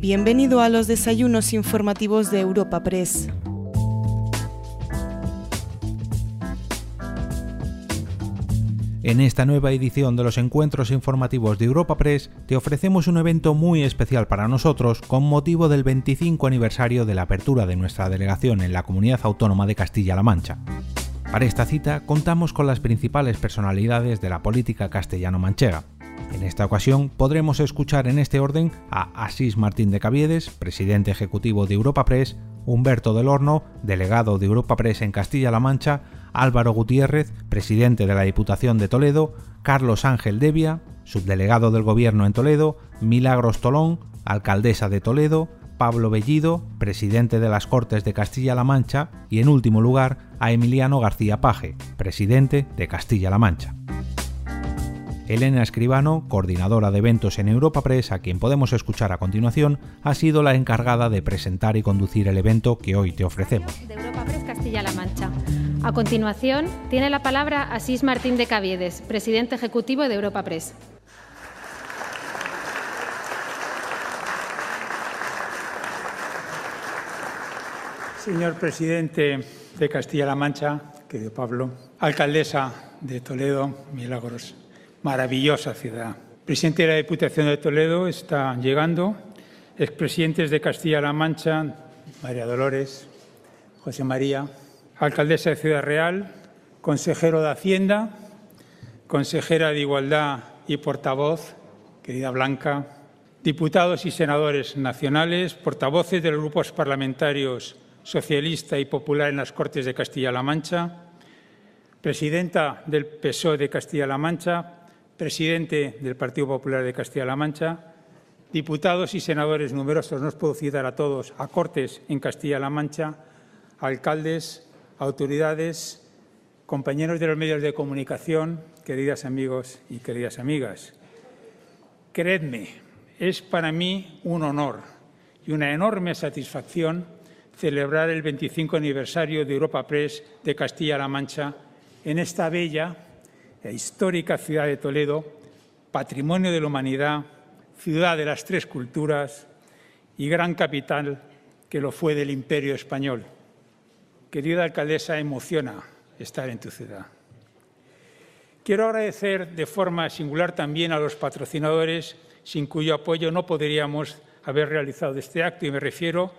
Bienvenido a los desayunos informativos de Europa Press. En esta nueva edición de los encuentros informativos de Europa Press te ofrecemos un evento muy especial para nosotros con motivo del 25 aniversario de la apertura de nuestra delegación en la Comunidad Autónoma de Castilla-La Mancha. Para esta cita contamos con las principales personalidades de la política castellano-manchega. En esta ocasión podremos escuchar en este orden a Asís Martín de Caviedes, presidente ejecutivo de Europa Press, Humberto del Horno, delegado de Europa Press en Castilla-La Mancha, Álvaro Gutiérrez, presidente de la Diputación de Toledo, Carlos Ángel Devia, subdelegado del Gobierno en Toledo, Milagros Tolón, alcaldesa de Toledo, Pablo Bellido, presidente de las Cortes de Castilla-La Mancha, y en último lugar a Emiliano García Paje, presidente de Castilla-La Mancha. Elena Escribano, coordinadora de eventos en Europa Press, a quien podemos escuchar a continuación, ha sido la encargada de presentar y conducir el evento que hoy te ofrecemos. De Europa Press Castilla-La Mancha. A continuación, tiene la palabra Asís Martín de Caviedes, presidente ejecutivo de Europa Press. Señor presidente de Castilla-La Mancha, querido Pablo, alcaldesa de Toledo, Milagros, maravillosa ciudad. Presidente de la Diputación de Toledo está llegando, expresidentes de Castilla-La Mancha, María Dolores, José María, alcaldesa de Ciudad Real, consejero de Hacienda, consejera de Igualdad y portavoz, querida Blanca, diputados y senadores nacionales, portavoces de los grupos parlamentarios socialista y popular en las Cortes de Castilla-La Mancha, presidenta del PSOE de Castilla-La Mancha, presidente del Partido Popular de Castilla-La Mancha, diputados y senadores numerosos, no os puedo citar a todos, a Cortes en Castilla-La Mancha, alcaldes, autoridades, compañeros de los medios de comunicación, queridas amigos y queridas amigas. Creedme, es para mí un honor y una enorme satisfacción celebrar el 25 aniversario de Europa Press de Castilla-La Mancha en esta bella e histórica ciudad de Toledo, patrimonio de la humanidad, ciudad de las tres culturas y gran capital que lo fue del Imperio Español. Querida alcaldesa, emociona estar en tu ciudad. Quiero agradecer de forma singular también a los patrocinadores sin cuyo apoyo no podríamos haber realizado este acto y me refiero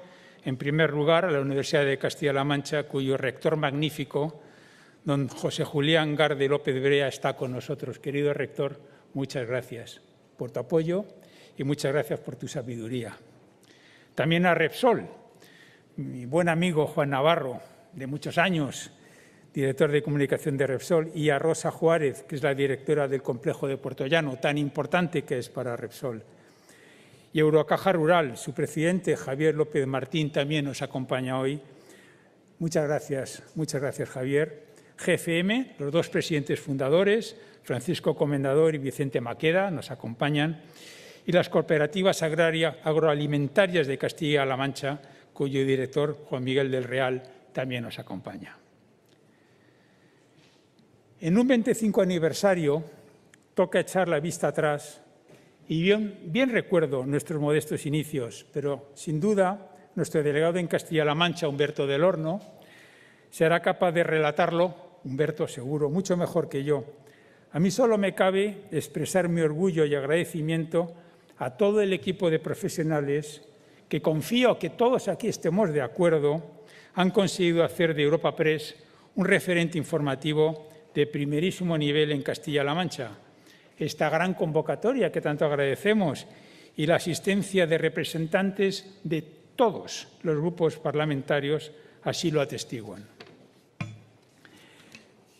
en primer lugar, a la Universidad de Castilla-La Mancha, cuyo rector magnífico, don José Julián Garde López Brea, está con nosotros. Querido rector, muchas gracias por tu apoyo y muchas gracias por tu sabiduría. También a Repsol, mi buen amigo Juan Navarro, de muchos años, director de comunicación de Repsol, y a Rosa Juárez, que es la directora del complejo de Puerto Llano, tan importante que es para Repsol y Eurocaja Rural. Su presidente, Javier López Martín, también nos acompaña hoy. Muchas gracias, muchas gracias, Javier. GFM, los dos presidentes fundadores, Francisco Comendador y Vicente Maqueda, nos acompañan. Y las cooperativas agrarias agroalimentarias de Castilla-La Mancha, cuyo director, Juan Miguel del Real, también nos acompaña. En un 25 aniversario toca echar la vista atrás y bien, bien recuerdo nuestros modestos inicios, pero sin duda nuestro delegado en Castilla-La Mancha, Humberto del Horno, será capaz de relatarlo, Humberto seguro, mucho mejor que yo. A mí solo me cabe expresar mi orgullo y agradecimiento a todo el equipo de profesionales que confío que todos aquí estemos de acuerdo, han conseguido hacer de Europa Press un referente informativo de primerísimo nivel en Castilla-La Mancha esta gran convocatoria que tanto agradecemos y la asistencia de representantes de todos los grupos parlamentarios así lo atestiguan.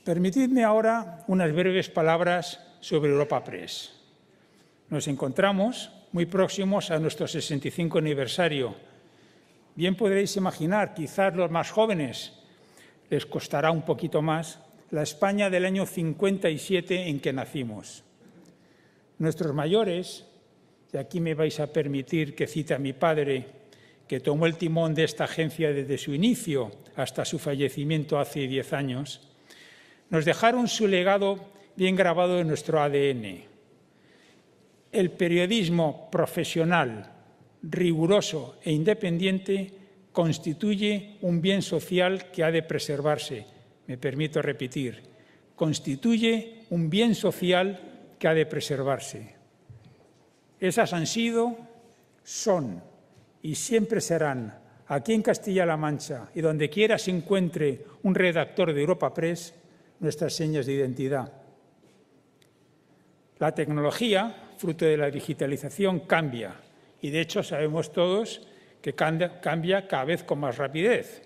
Permitidme ahora unas breves palabras sobre Europa Press. Nos encontramos muy próximos a nuestro 65 aniversario. Bien podréis imaginar, quizás los más jóvenes les costará un poquito más, la España del año 57 en que nacimos. Nuestros mayores, y aquí me vais a permitir que cite a mi padre, que tomó el timón de esta agencia desde su inicio hasta su fallecimiento hace diez años, nos dejaron su legado bien grabado en nuestro ADN. El periodismo profesional, riguroso e independiente constituye un bien social que ha de preservarse. Me permito repetir, constituye un bien social que ha de preservarse. Esas han sido, son y siempre serán, aquí en Castilla-La Mancha y donde quiera se encuentre un redactor de Europa Press, nuestras señas de identidad. La tecnología, fruto de la digitalización, cambia y de hecho sabemos todos que cambia cada vez con más rapidez,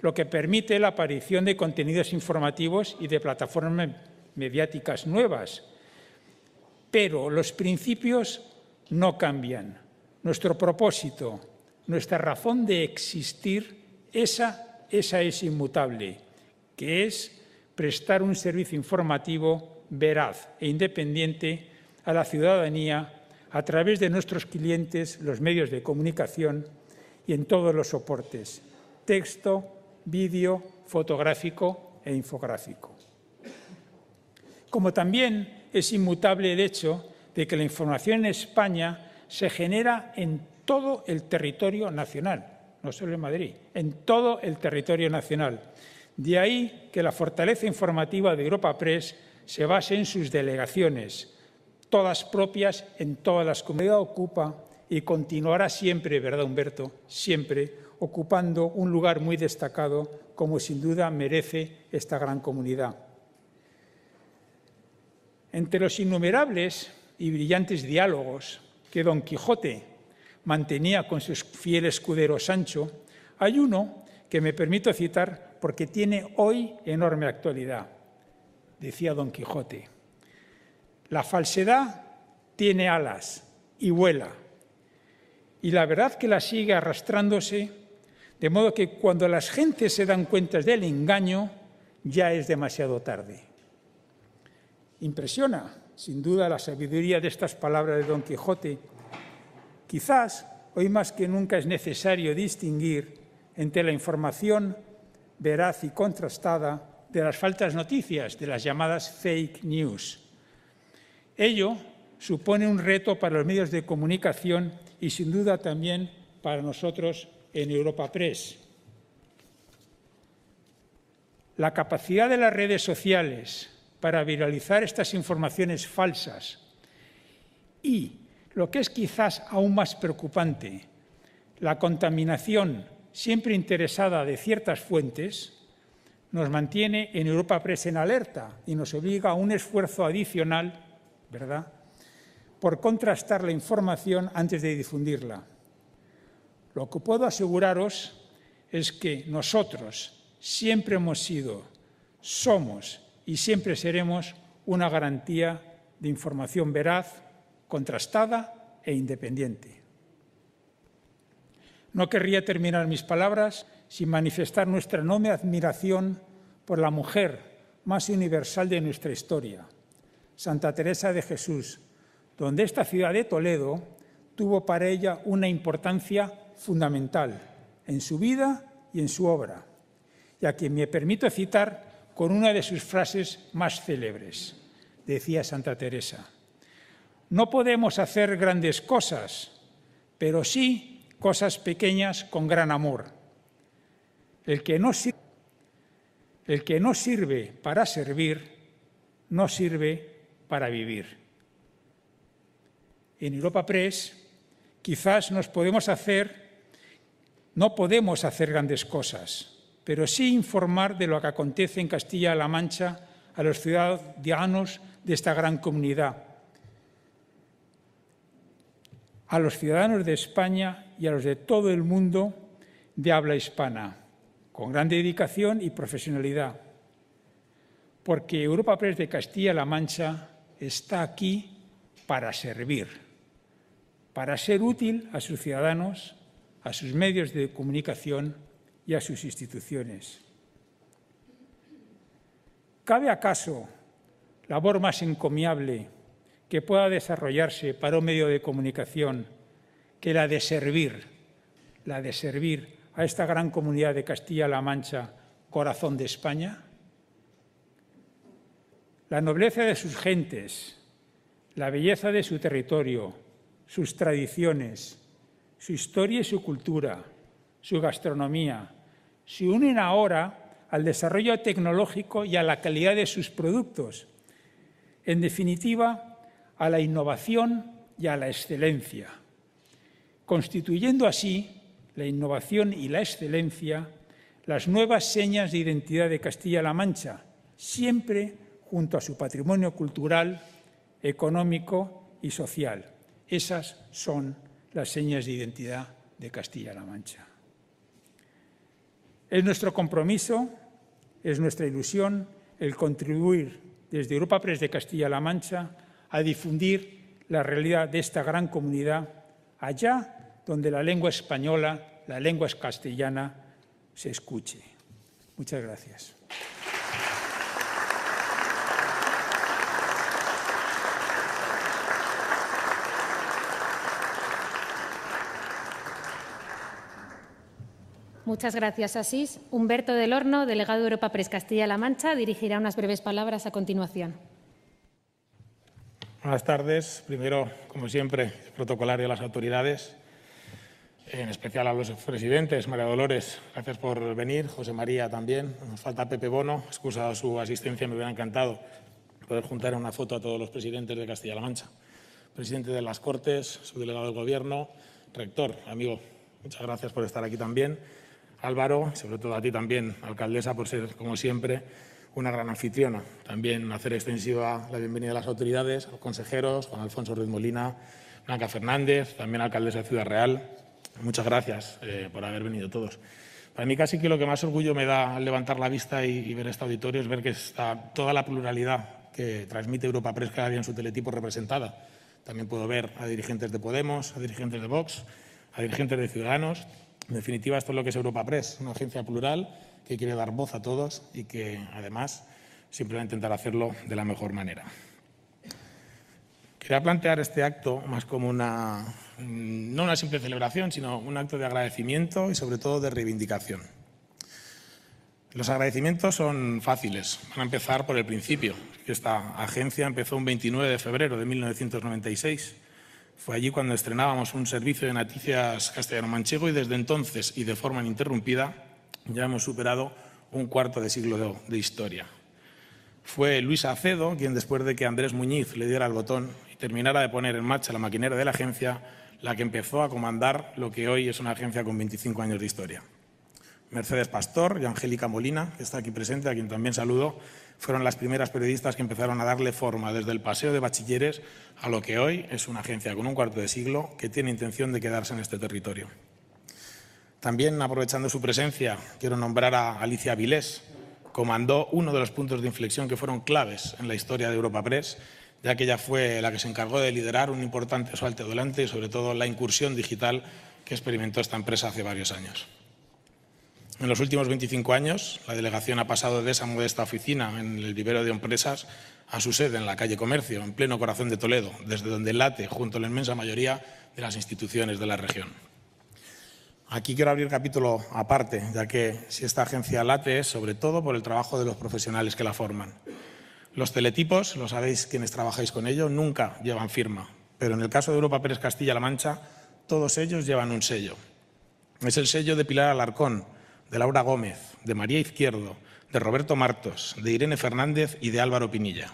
lo que permite la aparición de contenidos informativos y de plataformas mediáticas nuevas. Pero los principios no cambian. Nuestro propósito, nuestra razón de existir, esa, esa es inmutable, que es prestar un servicio informativo veraz e independiente a la ciudadanía a través de nuestros clientes, los medios de comunicación y en todos los soportes, texto, vídeo, fotográfico e infográfico. Como también es inmutable el hecho de que la información en España se genera en todo el territorio nacional, no solo en Madrid, en todo el territorio nacional. De ahí que la fortaleza informativa de Europa Press se base en sus delegaciones, todas propias en todas las comunidades, ocupa y continuará siempre, ¿verdad, Humberto? Siempre ocupando un lugar muy destacado, como sin duda merece esta gran comunidad. Entre los innumerables y brillantes diálogos que Don Quijote mantenía con su fiel escudero Sancho, hay uno que me permito citar porque tiene hoy enorme actualidad. Decía Don Quijote, la falsedad tiene alas y vuela, y la verdad que la sigue arrastrándose, de modo que cuando las gentes se dan cuenta del engaño, ya es demasiado tarde. Impresiona, sin duda, la sabiduría de estas palabras de Don Quijote. Quizás hoy más que nunca es necesario distinguir entre la información veraz y contrastada de las faltas noticias, de las llamadas fake news. Ello supone un reto para los medios de comunicación y sin duda también para nosotros en Europa Press. La capacidad de las redes sociales para viralizar estas informaciones falsas y, lo que es quizás aún más preocupante, la contaminación siempre interesada de ciertas fuentes, nos mantiene en Europa Press en alerta y nos obliga a un esfuerzo adicional, ¿verdad?, por contrastar la información antes de difundirla. Lo que puedo aseguraros es que nosotros siempre hemos sido, somos y siempre seremos una garantía de información veraz, contrastada e independiente. No querría terminar mis palabras sin manifestar nuestra enorme admiración por la mujer más universal de nuestra historia, Santa Teresa de Jesús, donde esta ciudad de Toledo tuvo para ella una importancia fundamental en su vida y en su obra, y a quien me permito citar con una de sus frases más célebres. Decía Santa Teresa, no podemos hacer grandes cosas, pero sí cosas pequeñas con gran amor. El que no sirve, el que no sirve para servir, no sirve para vivir en Europa Press, quizás nos podemos hacer, no podemos hacer grandes cosas, pero sí informar de lo que acontece en Castilla-La Mancha a los ciudadanos de esta gran comunidad, a los ciudadanos de España y a los de todo el mundo de habla hispana, con gran dedicación y profesionalidad, porque Europa Press de Castilla-La Mancha está aquí para servir para ser útil a sus ciudadanos, a sus medios de comunicación y a sus instituciones. ¿Cabe acaso labor más encomiable que pueda desarrollarse para un medio de comunicación que la de servir, la de servir a esta gran comunidad de Castilla-La Mancha, corazón de España? La nobleza de sus gentes, la belleza de su territorio, sus tradiciones, su historia y su cultura, su gastronomía, se unen ahora al desarrollo tecnológico y a la calidad de sus productos. En definitiva, a la innovación y a la excelencia, constituyendo así la innovación y la excelencia las nuevas señas de identidad de Castilla-La Mancha, siempre junto a su patrimonio cultural, económico y social. Esas son las señas de identidad de Castilla-La Mancha. Es nuestro compromiso, es nuestra ilusión el contribuir desde Europa Press de Castilla-La Mancha a difundir la realidad de esta gran comunidad allá donde la lengua española, la lengua castellana, se escuche. Muchas gracias. Muchas gracias, Asís. Humberto del Horno, delegado de Europa Press Castilla-La Mancha, dirigirá unas breves palabras a continuación. Buenas tardes. Primero, como siempre, protocolario a las autoridades, en especial a los presidentes. María Dolores, gracias por venir. José María también. Nos falta Pepe Bono, excusado su asistencia, me hubiera encantado poder juntar una foto a todos los presidentes de Castilla-La Mancha. Presidente de las Cortes, subdelegado del Gobierno, rector, amigo, muchas gracias por estar aquí también. Álvaro, sobre todo a ti también, alcaldesa, por ser, como siempre, una gran anfitriona. También hacer extensiva la bienvenida a las autoridades, a los consejeros, Juan Alfonso Ruiz Molina, Blanca Fernández, también alcaldesa de Ciudad Real. Muchas gracias eh, por haber venido todos. Para mí casi que lo que más orgullo me da al levantar la vista y, y ver este auditorio es ver que está toda la pluralidad que transmite Europa Press cada día en su teletipo representada. También puedo ver a dirigentes de Podemos, a dirigentes de Vox, a dirigentes de Ciudadanos, en definitiva, esto es lo que es Europa Press, una agencia plural que quiere dar voz a todos y que, además, siempre va a intentar hacerlo de la mejor manera. Quería plantear este acto más como una, no una simple celebración, sino un acto de agradecimiento y, sobre todo, de reivindicación. Los agradecimientos son fáciles. Van a empezar por el principio. Esta agencia empezó un 29 de febrero de 1996 fue allí cuando estrenábamos un servicio de noticias castellano-manchego y desde entonces y de forma ininterrumpida ya hemos superado un cuarto de siglo de, historia. Fue Luis Acedo quien, después de que Andrés Muñiz le diera el botón y terminara de poner en marcha la maquinaria de la agencia, la que empezó a comandar lo que hoy es una agencia con 25 años de historia. Mercedes Pastor y Angélica Molina, que está aquí presente, a quien también saludo, fueron las primeras periodistas que empezaron a darle forma desde el paseo de bachilleres a lo que hoy es una agencia con un cuarto de siglo que tiene intención de quedarse en este territorio. También, aprovechando su presencia, quiero nombrar a Alicia Vilés. Comandó uno de los puntos de inflexión que fueron claves en la historia de Europa Press, ya que ella fue la que se encargó de liderar un importante salto adelante y, sobre todo, la incursión digital que experimentó esta empresa hace varios años. En los últimos 25 años, la delegación ha pasado de esa modesta oficina en el vivero de empresas a su sede en la calle Comercio, en pleno corazón de Toledo, desde donde late junto a la inmensa mayoría de las instituciones de la región. Aquí quiero abrir capítulo aparte, ya que si esta agencia late es sobre todo por el trabajo de los profesionales que la forman. Los teletipos, lo sabéis quienes trabajáis con ello, nunca llevan firma, pero en el caso de Europa Pérez Castilla-La Mancha, todos ellos llevan un sello. Es el sello de Pilar Alarcón, de Laura Gómez, de María Izquierdo, de Roberto Martos, de Irene Fernández y de Álvaro Pinilla.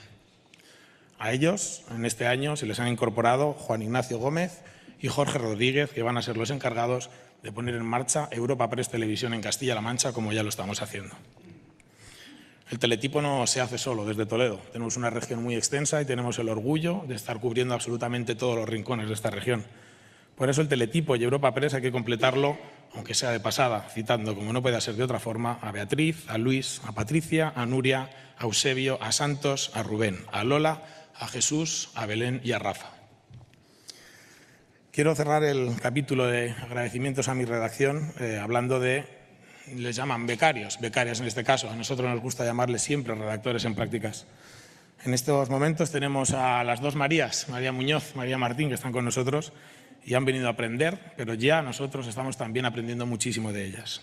A ellos, en este año, se les han incorporado Juan Ignacio Gómez y Jorge Rodríguez, que van a ser los encargados de poner en marcha Europa Press Televisión en Castilla-La Mancha, como ya lo estamos haciendo. El teletipo no se hace solo desde Toledo. Tenemos una región muy extensa y tenemos el orgullo de estar cubriendo absolutamente todos los rincones de esta región. Por eso el teletipo y Europa Press hay que completarlo, aunque sea de pasada, citando, como no puede ser de otra forma, a Beatriz, a Luis, a Patricia, a Nuria, a Eusebio, a Santos, a Rubén, a Lola, a Jesús, a Belén y a Rafa. Quiero cerrar el capítulo de agradecimientos a mi redacción eh, hablando de, les llaman becarios, becarias en este caso, a nosotros nos gusta llamarles siempre redactores en prácticas. En estos momentos tenemos a las dos Marías, María Muñoz, María Martín, que están con nosotros, y han venido a aprender, pero ya nosotros estamos también aprendiendo muchísimo de ellas.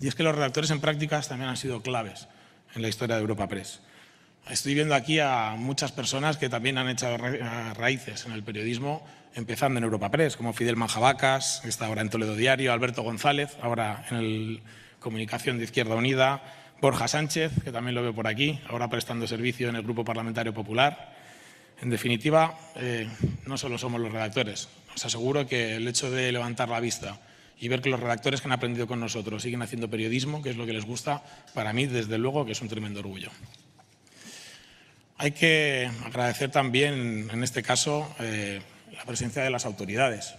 Y es que los redactores en prácticas también han sido claves en la historia de Europa Press. Estoy viendo aquí a muchas personas que también han echado raíces en el periodismo, empezando en Europa Press, como Fidel Manjabacas, que está ahora en Toledo Diario, Alberto González, ahora en el Comunicación de Izquierda Unida, Borja Sánchez, que también lo veo por aquí, ahora prestando servicio en el Grupo Parlamentario Popular. En definitiva, eh, no solo somos los redactores. Os aseguro que el hecho de levantar la vista y ver que los redactores que han aprendido con nosotros siguen haciendo periodismo, que es lo que les gusta, para mí, desde luego, que es un tremendo orgullo. Hay que agradecer también, en este caso, eh, la presencia de las autoridades.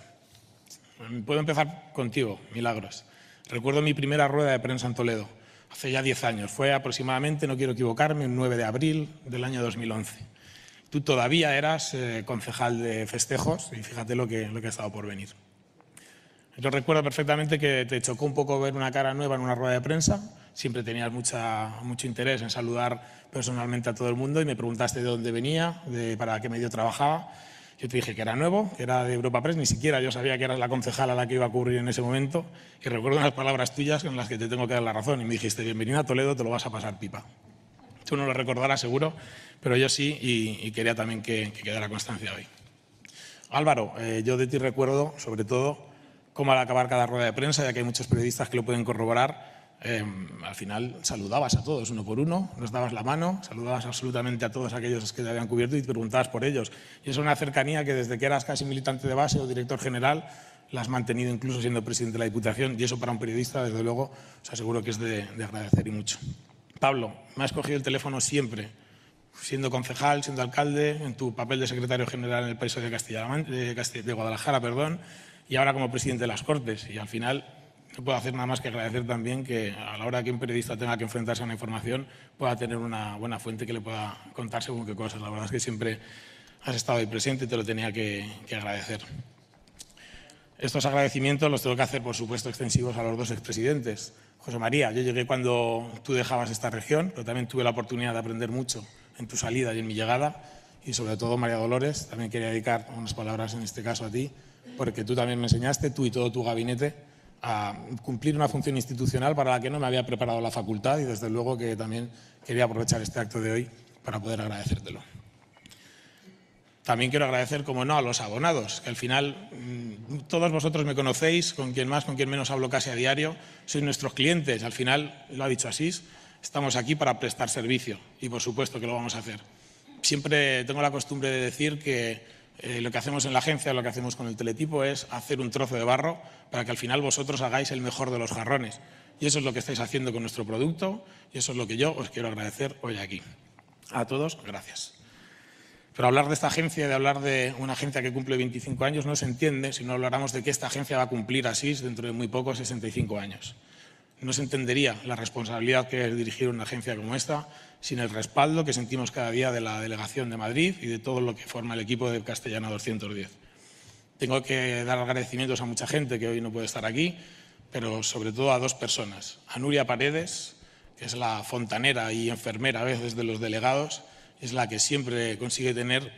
Puedo empezar contigo, Milagros. Recuerdo mi primera rueda de prensa en Toledo, hace ya 10 años. Fue aproximadamente, no quiero equivocarme, el 9 de abril del año 2011. Tú todavía eras eh, concejal de festejos y fíjate lo que, lo que ha estado por venir. Yo recuerdo perfectamente que te chocó un poco ver una cara nueva en una rueda de prensa. Siempre tenías mucha, mucho interés en saludar personalmente a todo el mundo y me preguntaste de dónde venía, de para qué medio trabajaba. Yo te dije que era nuevo, que era de Europa Press, ni siquiera yo sabía que eras la concejala a la que iba a cubrir en ese momento. Y recuerdo unas palabras tuyas en las que te tengo que dar la razón. Y me dijiste, bienvenida a Toledo, te lo vas a pasar pipa. Tú no lo recordarás seguro, pero yo sí y, quería también que, quedara constancia hoy. Álvaro, eh, yo de ti recuerdo, sobre todo, cómo al acabar cada rueda de prensa, ya que hay muchos periodistas que lo pueden corroborar, em, al final saludabas a todos uno por uno, nos dabas la mano, saludabas absolutamente a todos aquellos que te habían cubierto y te preguntabas por ellos. Y es una cercanía que desde que eras casi militante de base o director general la has mantenido incluso siendo presidente de la Diputación y eso para un periodista, desde luego, os aseguro que es de, agradecer y mucho. Pablo, me has cogido el teléfono siempre, siendo concejal, siendo alcalde, en tu papel de secretario general en el país de, Castilla, de, de Guadalajara, perdón, y ahora como presidente de las Cortes. Y al final no puedo hacer nada más que agradecer también que a la hora que un periodista tenga que enfrentarse a una información pueda tener una buena fuente que le pueda contar según qué cosas. La verdad es que siempre has estado ahí presente y te lo tenía que, agradecer. Estos agradecimientos los tengo que hacer, por supuesto, extensivos a los dos expresidentes. José María, yo llegué cuando tú dejabas esta región, pero también tuve la oportunidad de aprender mucho en tu salida y en mi llegada. Y sobre todo, María Dolores, también quería dedicar unas palabras en este caso a ti porque tú también me enseñaste, tú y todo tu gabinete, a cumplir una función institucional para la que no me había preparado la facultad y desde luego que también quería aprovechar este acto de hoy para poder agradecértelo. También quiero agradecer, como no, a los abonados, que al final mm, todos vosotros me conocéis, con quien más, con quien menos hablo casi a diario, sois nuestros clientes. Al final, lo ha dicho Asís, estamos aquí para prestar servicio y por supuesto que lo vamos a hacer. Siempre tengo la costumbre de decir que eh, lo que hacemos en la agencia, lo que hacemos con el teletipo es hacer un trozo de barro para que al final vosotros hagáis el mejor de los jarrones. Y eso es lo que estáis haciendo con nuestro producto y eso es lo que yo os quiero agradecer hoy aquí. A todos, gracias. Pero hablar de esta agencia, de hablar de una agencia que cumple 25 años, no se entiende si no habláramos de que esta agencia va a cumplir así dentro de muy poco 65 años. No se entendería la responsabilidad que es dirigir una agencia como esta sin el respaldo que sentimos cada día de la delegación de Madrid y de todo lo que forma el equipo de Castellana 210. Tengo que dar agradecimientos a mucha gente que hoy no puede estar aquí, pero sobre todo a dos personas. A Nuria Paredes, que es la fontanera y enfermera a veces de los delegados, es la que siempre consigue tener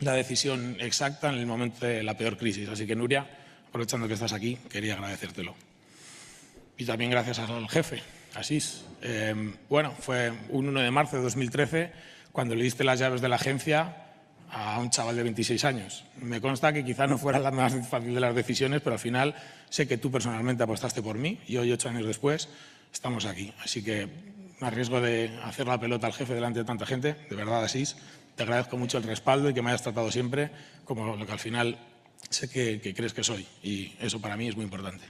la decisión exacta en el momento de la peor crisis. Así que Nuria, aprovechando que estás aquí, quería agradecértelo. Y también gracias al jefe, Asís. Eh, bueno, fue un 1 de marzo de 2013 cuando le diste las llaves de la agencia a un chaval de 26 años. Me consta que quizá no fuera la más fácil de las decisiones, pero al final sé que tú personalmente apostaste por mí y hoy, ocho años después, estamos aquí. Así que me arriesgo de hacer la pelota al jefe delante de tanta gente. De verdad, Asís, te agradezco mucho el respaldo y que me hayas tratado siempre como lo que al final sé que crees que soy. Y eso para mí es muy importante.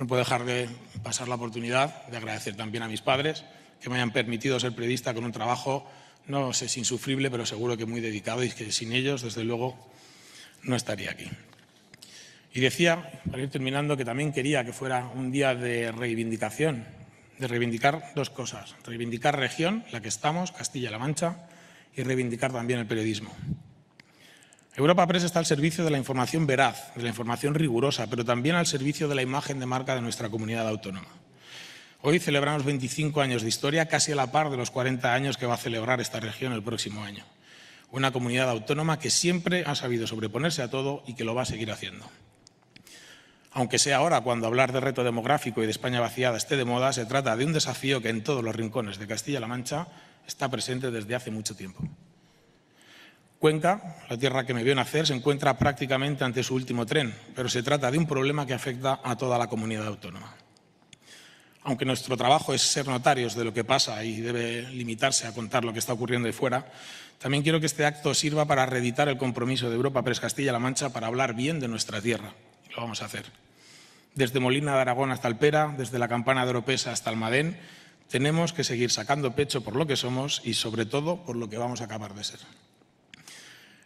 No puedo dejar de pasar la oportunidad de agradecer también a mis padres que me hayan permitido ser periodista con un trabajo, no sé si insufrible, pero seguro que muy dedicado y que sin ellos, desde luego, no estaría aquí. Y decía, para ir terminando, que también quería que fuera un día de reivindicación, de reivindicar dos cosas. Reivindicar región, la que estamos, Castilla-La Mancha, y reivindicar también el periodismo. Europa Press está al servicio de la información veraz, de la información rigurosa, pero también al servicio de la imagen de marca de nuestra comunidad autónoma. Hoy celebramos 25 años de historia, casi a la par de los 40 años que va a celebrar esta región el próximo año. Una comunidad autónoma que siempre ha sabido sobreponerse a todo y que lo va a seguir haciendo. Aunque sea ahora cuando hablar de reto demográfico y de España vaciada esté de moda, se trata de un desafío que en todos los rincones de Castilla-La Mancha está presente desde hace mucho tiempo. Cuenca, la tierra que me vio nacer, se encuentra prácticamente ante su último tren, pero se trata de un problema que afecta a toda la comunidad autónoma. Aunque nuestro trabajo es ser notarios de lo que pasa y debe limitarse a contar lo que está ocurriendo de fuera, también quiero que este acto sirva para reeditar el compromiso de Europa Press Castilla-La Mancha para hablar bien de nuestra tierra. Y lo vamos a hacer. Desde Molina de Aragón hasta Alpera, desde la Campana de Oropesa hasta Almadén, tenemos que seguir sacando pecho por lo que somos y, sobre todo, por lo que vamos a acabar de ser.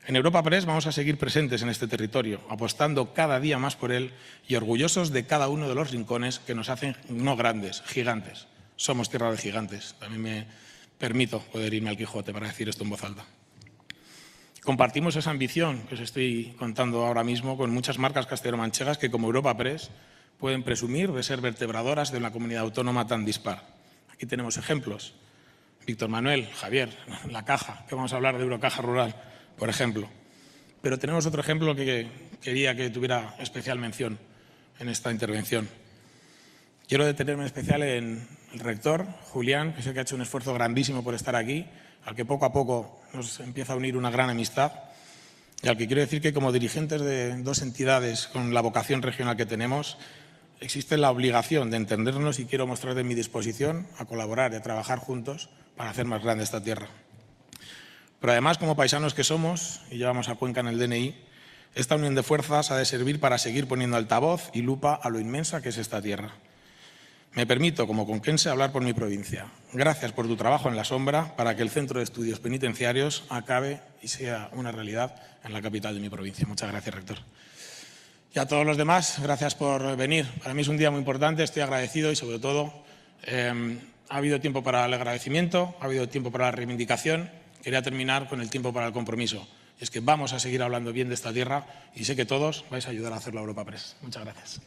En Europa Press vamos a seguir presentes en este territorio, apostando cada día más por él y orgullosos de cada uno de los rincones que nos hacen no grandes, gigantes. Somos tierra de gigantes. También me permito poder irme al Quijote para decir esto en voz alta. Compartimos esa ambición que os estoy contando ahora mismo con muchas marcas castellano-manchegas que, como Europa Press, pueden presumir de ser vertebradoras de una comunidad autónoma tan dispar. Aquí tenemos ejemplos. Víctor Manuel, Javier, La Caja, que vamos a hablar de Eurocaja Rural por ejemplo. Pero tenemos otro ejemplo que quería que tuviera especial mención en esta intervención. Quiero detenerme en especial en el rector, Julián, que sé que ha hecho un esfuerzo grandísimo por estar aquí, al que poco a poco nos empieza a unir una gran amistad y al que quiero decir que como dirigentes de dos entidades con la vocación regional que tenemos, existe la obligación de entendernos y quiero mostrar de mi disposición a colaborar y a trabajar juntos para hacer más grande esta tierra. Pero además, como paisanos que somos, y llevamos a Cuenca en el DNI, esta unión de fuerzas ha de servir para seguir poniendo altavoz y lupa a lo inmensa que es esta tierra. Me permito, como conquense, hablar por mi provincia. Gracias por tu trabajo en la sombra para que el Centro de Estudios Penitenciarios acabe y sea una realidad en la capital de mi provincia. Muchas gracias, rector. Y a todos los demás, gracias por venir. Para mí es un día muy importante, estoy agradecido y, sobre todo, eh, ha habido tiempo para el agradecimiento, ha habido tiempo para la reivindicación quería terminar con el tiempo para el compromiso. Es que vamos a seguir hablando bien de esta tierra y sé que todos vais a ayudar a hacerlo a Europa Press. Muchas gracias.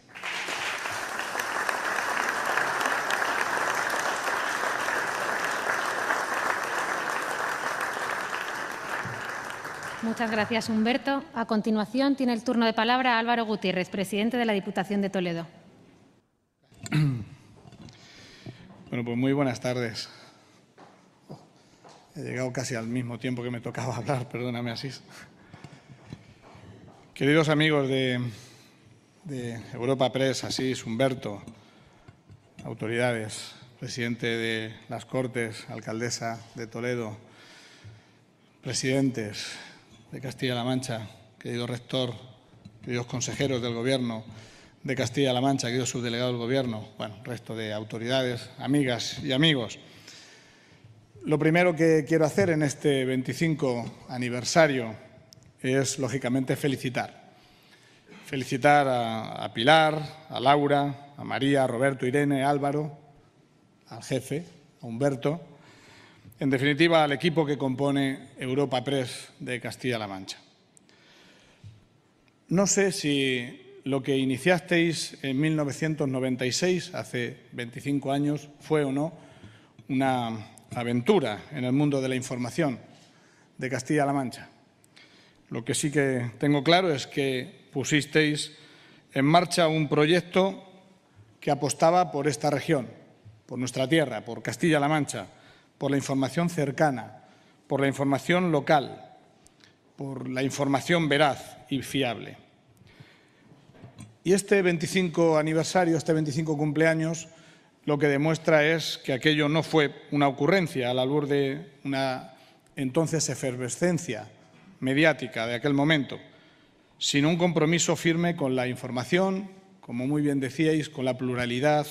Muchas gracias, Humberto. A continuación, tiene el turno de palabra Álvaro Gutiérrez, presidente de la Diputación de Toledo. Bueno, pues muy buenas tardes. He llegado casi al mismo tiempo que me tocaba hablar, perdóname Asís. Queridos amigos de, Europa Press, Asís, Humberto, autoridades, presidente de las Cortes, alcaldesa de Toledo, presidentes de Castilla-La Mancha, querido rector, queridos consejeros del Gobierno de Castilla-La Mancha, querido subdelegado del Gobierno, bueno, resto de autoridades, amigas y amigos. Lo primero que quiero hacer en este 25 aniversario es, lógicamente, felicitar. Felicitar a, Pilar, a Laura, a María, a Roberto, Irene, a Álvaro, al jefe, a Humberto, en definitiva al equipo que compone Europa Press de Castilla-La Mancha. No sé si lo que iniciasteis en 1996, hace 25 años, fue o no una aventura en el mundo de la información de Castilla-La Mancha. Lo que sí que tengo claro es que pusisteis en marcha un proyecto que apostaba por esta región, por nuestra tierra, por Castilla-La Mancha, por la información cercana, por la información local, por la información veraz y fiable. Y este 25 aniversario, este 25 cumpleaños, lo que demuestra es que aquello no fue una ocurrencia a la luz de una entonces efervescencia mediática de aquel momento, sino un compromiso firme con la información, como muy bien decíais, con la pluralidad,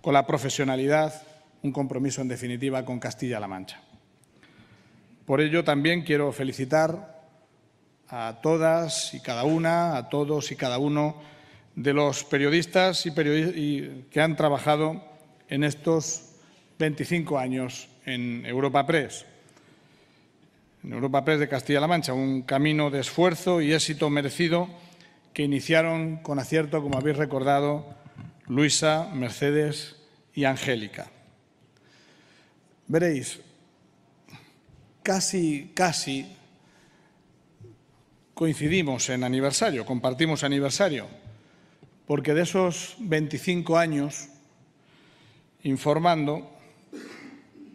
con la profesionalidad, un compromiso en definitiva con Castilla-La Mancha. Por ello también quiero felicitar a todas y cada una, a todos y cada uno de los periodistas y, que han trabajado en estos 25 años en Europa Press. En Europa Press de Castilla-La Mancha, un camino de esfuerzo y éxito merecido que iniciaron con acierto, como habéis recordado, Luisa, Mercedes y Angélica. Veréis, casi, casi coincidimos en aniversario, compartimos aniversario, porque de esos 25 años informando,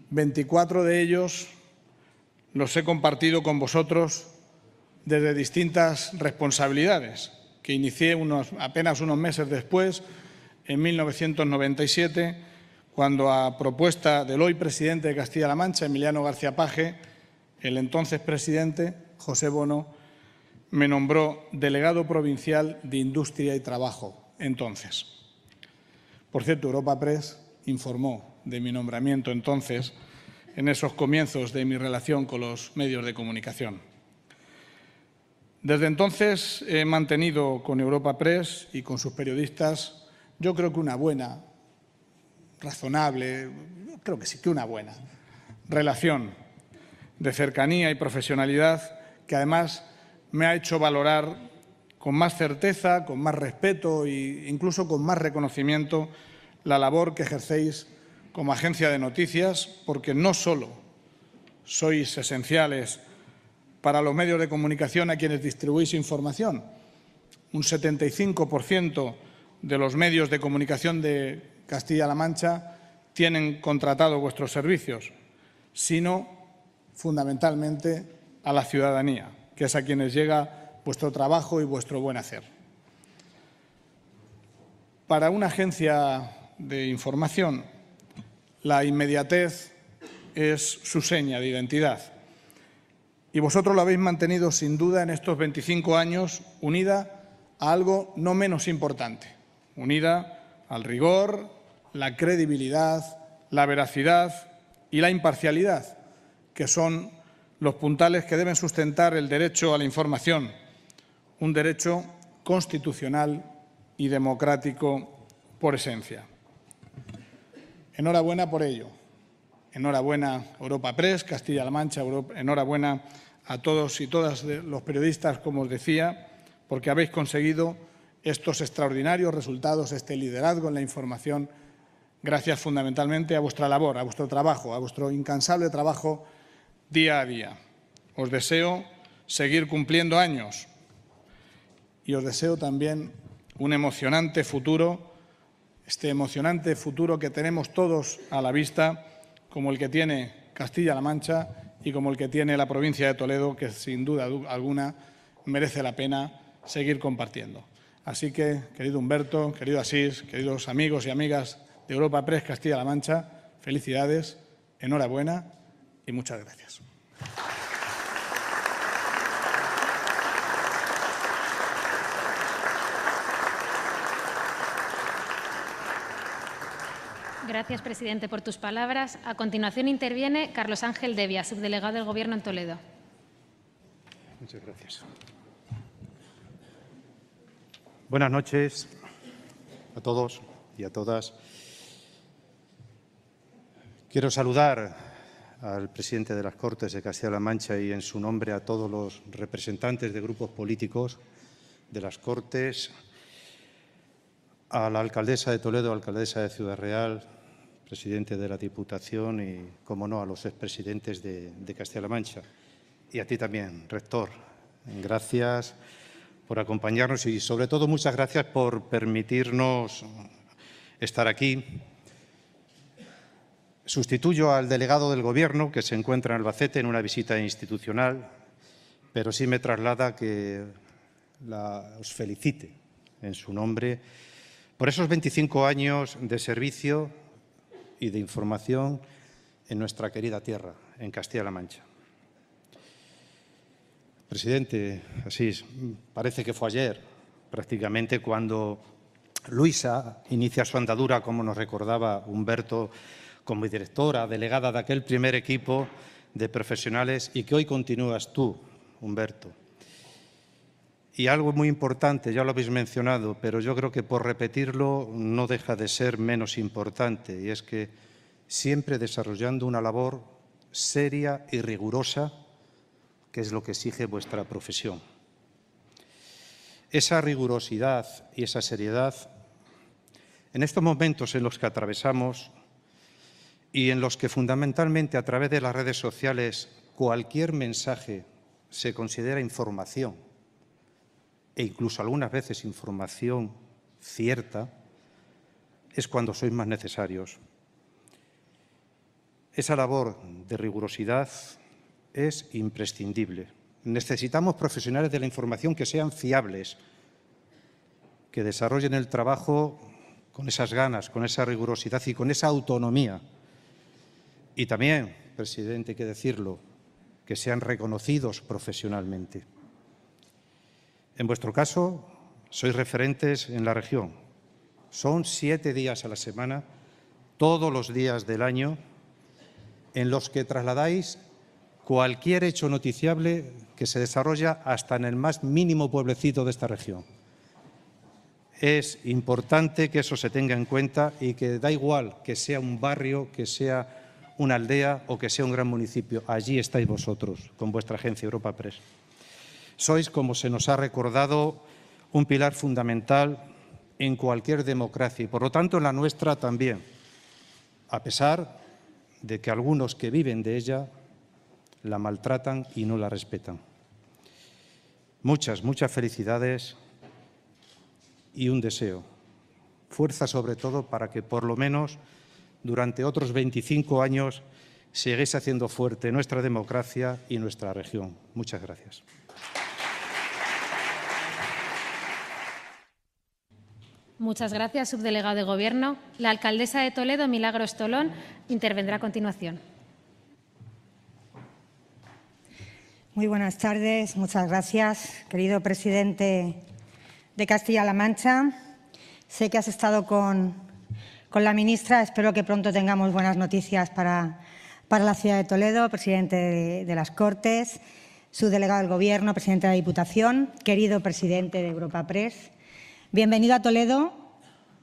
24 de ellos los he compartido con vosotros desde distintas responsabilidades que inicié apenas unos meses después, en 1997, cuando a propuesta del hoy presidente de Castilla-La Mancha, Emiliano García Paje, el entonces presidente, José Bono, me nombró delegado provincial de Industria y Trabajo entonces. Por cierto, Europa Press informó de mi nombramiento entonces en esos comienzos de mi relación con los medios de comunicación. Desde entonces he mantenido con Europa Press y con sus periodistas, yo creo que una buena, razonable, creo que sí que una buena relación de cercanía y profesionalidad que además me ha hecho valorar con más certeza, con más respeto e incluso con más reconocimiento la labor que ejercéis como agencia de noticias, porque no solo sois esenciales para los medios de comunicación a quienes distribuís información. Un 75% de los medios de comunicación de Castilla-La Mancha tienen contratado vuestros servicios, sino fundamentalmente a la ciudadanía, que es a quienes llega vuestro trabajo y vuestro buen hacer. Para una agencia de información, la inmediatez es su seña de identidad. Y vosotros lo habéis mantenido sin duda en estos 25 años unida a algo no menos importante, unida al rigor, la credibilidad, la veracidad y la imparcialidad, que son los puntales que deben sustentar el derecho a la información, un derecho constitucional y democrático por esencia. Enhorabuena por ello. Enhorabuena Europa Press, Castilla-La Mancha, enhorabuena a todos y todas los periodistas, como os decía, porque habéis conseguido estos extraordinarios resultados, este liderazgo en la información, gracias fundamentalmente a vuestra labor, a vuestro trabajo, a vuestro incansable trabajo día a día. Os deseo seguir cumpliendo años y os deseo también un emocionante futuro este emocionante futuro que tenemos todos a la vista, como el que tiene Castilla-La Mancha y como el que tiene la provincia de Toledo, que sin duda alguna merece la pena seguir compartiendo. Así que, querido Humberto, querido Asís, queridos amigos y amigas de Europa Press Castilla-La Mancha, felicidades, enhorabuena y muchas gracias. Gracias, presidente, por tus palabras. A continuación interviene Carlos Ángel Devia, subdelegado del Gobierno en Toledo. Muchas gracias. Buenas noches a todos y a todas. Quiero saludar al presidente de las Cortes de Castilla-La Mancha y en su nombre a todos los representantes de grupos políticos de las Cortes, a la alcaldesa de Toledo, alcaldesa de Ciudad Real, presidente de la Diputación y, como no, a los expresidentes de, de Castilla-La Mancha. Y a ti también, rector. Gracias por acompañarnos y, sobre todo, muchas gracias por permitirnos estar aquí. Sustituyo al delegado del Gobierno, que se encuentra en Albacete en una visita institucional, pero sí me traslada que la, os felicite en su nombre por esos 25 años de servicio y de información en nuestra querida tierra, en Castilla-La Mancha. Presidente Asís, parece que fue ayer, prácticamente, cuando Luisa inicia su andadura, como nos recordaba Humberto, como directora, delegada de aquel primer equipo de profesionales y que hoy continúas tú, Humberto. Y algo muy importante, ya lo habéis mencionado, pero yo creo que por repetirlo no deja de ser menos importante, y es que siempre desarrollando una labor seria y rigurosa, que es lo que exige vuestra profesión. Esa rigurosidad y esa seriedad, en estos momentos en los que atravesamos y en los que fundamentalmente a través de las redes sociales cualquier mensaje se considera información, e incluso algunas veces información cierta, es cuando sois más necesarios. Esa labor de rigurosidad es imprescindible. Necesitamos profesionales de la información que sean fiables, que desarrollen el trabajo con esas ganas, con esa rigurosidad y con esa autonomía. Y también, presidente, hay que decirlo, que sean reconocidos profesionalmente. En vuestro caso, sois referentes en la región. Son siete días a la semana, todos los días del año, en los que trasladáis cualquier hecho noticiable que se desarrolla hasta en el más mínimo pueblecito de esta región. Es importante que eso se tenga en cuenta y que da igual que sea un barrio, que sea una aldea o que sea un gran municipio. Allí estáis vosotros, con vuestra agencia Europa Press. Sois, como se nos ha recordado, un pilar fundamental en cualquier democracia y, por lo tanto, en la nuestra también, a pesar de que algunos que viven de ella la maltratan y no la respetan. Muchas, muchas felicidades y un deseo. Fuerza sobre todo para que por lo menos durante otros 25 años sigáis haciendo fuerte nuestra democracia y nuestra región. Muchas gracias. Muchas gracias, subdelegado de Gobierno. La alcaldesa de Toledo, Milagros Tolón, intervendrá a continuación. Muy buenas tardes. Muchas gracias, querido presidente de Castilla-La Mancha. Sé que has estado con, con, la ministra. Espero que pronto tengamos buenas noticias para, para la ciudad de Toledo, presidente de, de las Cortes, su delegado del Gobierno, presidente de la Diputación, querido presidente de Europa Press. Bienvenido a Toledo.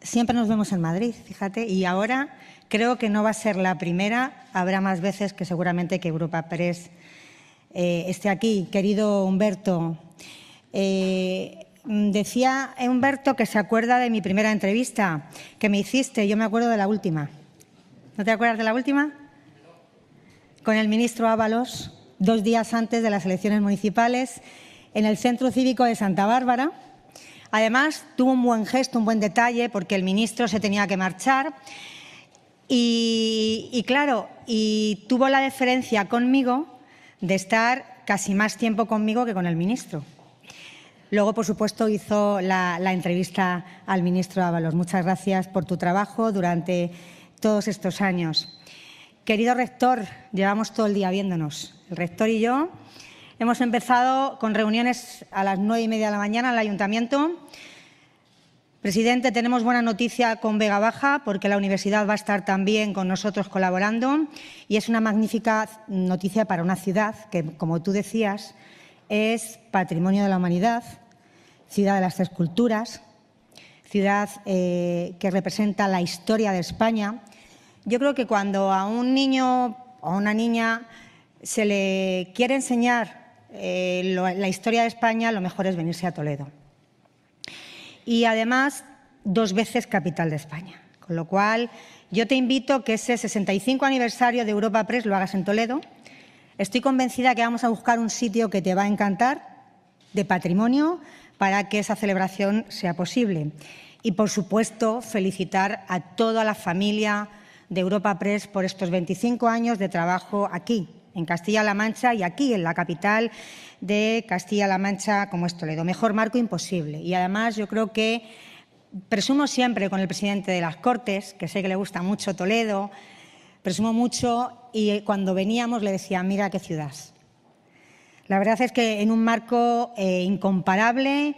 Siempre nos vemos en Madrid, fíjate, y ahora creo que no va a ser la primera. Habrá más veces que seguramente que Europa Press eh, esté aquí. Querido Humberto, eh, decía Humberto que se acuerda de mi primera entrevista que me hiciste. Yo me acuerdo de la última. ¿No te acuerdas de la última? Con el ministro Ábalos, dos días antes de las elecciones municipales, en el Centro Cívico de Santa Bárbara Además, tuvo un buen gesto, un buen detalle, porque el ministro se tenía que marchar. Y, claro, y tuvo la deferencia conmigo de estar casi más tiempo conmigo que con el ministro. Luego, por supuesto, hizo la, la, entrevista al ministro Ábalos. Muchas gracias por tu trabajo durante todos estos años. Querido rector, llevamos todo el día viéndonos, el rector y yo, Hemos empezado con reuniones a las nueve y media de la mañana en el ayuntamiento. Presidente, tenemos buena noticia con Vega Baja porque la universidad va a estar también con nosotros colaborando y es una magnífica noticia para una ciudad que, como tú decías, es patrimonio de la humanidad, ciudad de las tres culturas, ciudad eh, que representa la historia de España. Yo creo que cuando a un niño o a una niña se le quiere enseñar eh, la historia de España, lo mejor es venirse a Toledo. Y además, dos veces capital de España. Con lo cual, yo te invito que ese 65 aniversario de Europa Press lo hagas en Toledo. Estoy convencida que vamos a buscar un sitio que te va a encantar, de patrimonio, para que esa celebración sea posible. Y, por supuesto, felicitar a toda la familia de Europa Press por estos 25 años de trabajo aquí, en Castilla-La Mancha y aquí, en la capital de Castilla-La Mancha, como es Toledo. Mejor marco imposible. Y además yo creo que presumo siempre con el presidente de las Cortes, que sé que le gusta mucho Toledo, presumo mucho y cuando veníamos le decía, mira qué ciudad. La verdad es que en un marco eh, incomparable,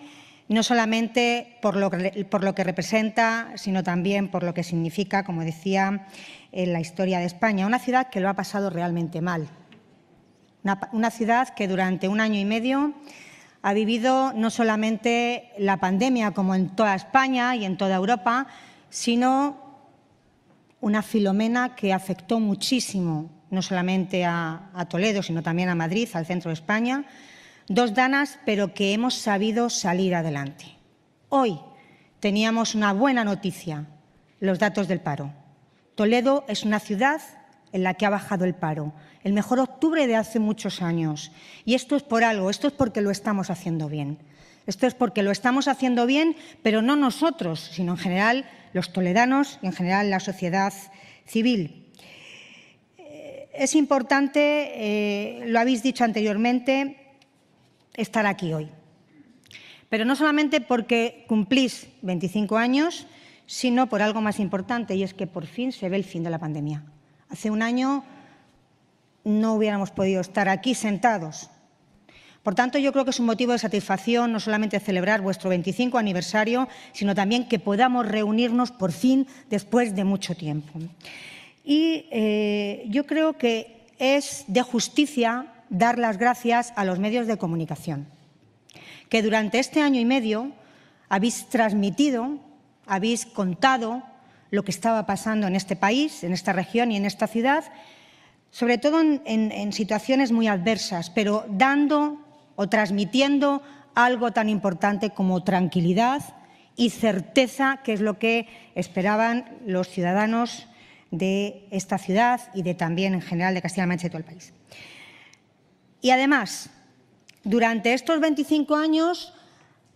no solamente por lo, que, por lo que representa, sino también por lo que significa, como decía, en la historia de España. Una ciudad que lo ha pasado realmente mal, una, ciudad que durante un año y medio ha vivido no solamente la pandemia como en toda España y en toda Europa, sino una filomena que afectó muchísimo no solamente a, a, Toledo, sino también a Madrid, al centro de España. Dos danas, pero que hemos sabido salir adelante. Hoy teníamos una buena noticia, los datos del paro. Toledo es una ciudad en la que ha bajado el paro el mejor octubre de hace muchos años. Y esto es por algo, esto es porque lo estamos haciendo bien. Esto es porque lo estamos haciendo bien, pero no nosotros, sino en general los toledanos y en general la sociedad civil. es importante, eh, lo habéis dicho anteriormente, estar aquí hoy. Pero no solamente porque cumplís 25 años, sino por algo más importante, y es que por fin se ve el fin de la pandemia. Hace un año no hubiéramos podido estar aquí sentados. Por tanto, yo creo que es un motivo de satisfacción no solamente celebrar vuestro 25 aniversario, sino también que podamos reunirnos por fin después de mucho tiempo. Y eh, yo creo que es de justicia dar las gracias a los medios de comunicación, que durante este año y medio habéis transmitido, habéis contado lo que estaba pasando en este país, en esta región y en esta ciudad, sobre todo en, situaciones muy adversas, pero dando o transmitiendo algo tan importante como tranquilidad y certeza, que es lo que esperaban los ciudadanos de esta ciudad y de también en general de Castilla-La Mancha y todo el país. Y además, durante estos 25 años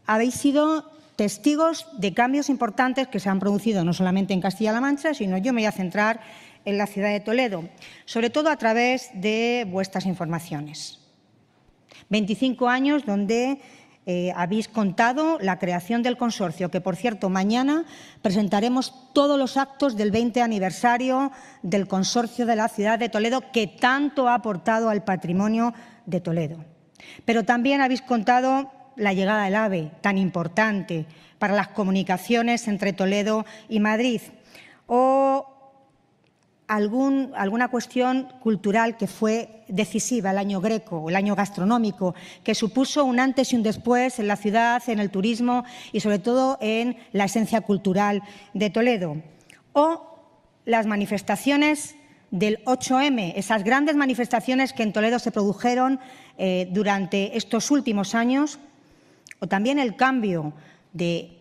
habéis sido testigos de cambios importantes que se han producido no solamente en Castilla-La Mancha, sino yo me voy a centrar en la ciudad de Toledo, sobre todo a través de vuestras informaciones. 25 años donde eh, habéis contado la creación del consorcio, que por cierto mañana presentaremos todos los actos del 20 aniversario del consorcio de la ciudad de Toledo que tanto ha aportado al patrimonio de Toledo. Pero también habéis contado la llegada del AVE, tan importante para las comunicaciones entre Toledo y Madrid, o alguna cuestión cultural que fue decisiva, el año greco, el año gastronómico, que supuso un antes y un después en la ciudad, en el turismo y sobre todo en la esencia cultural de Toledo. O las manifestaciones del 8M, esas grandes manifestaciones que en Toledo se produjeron eh, durante estos últimos años, o también el cambio de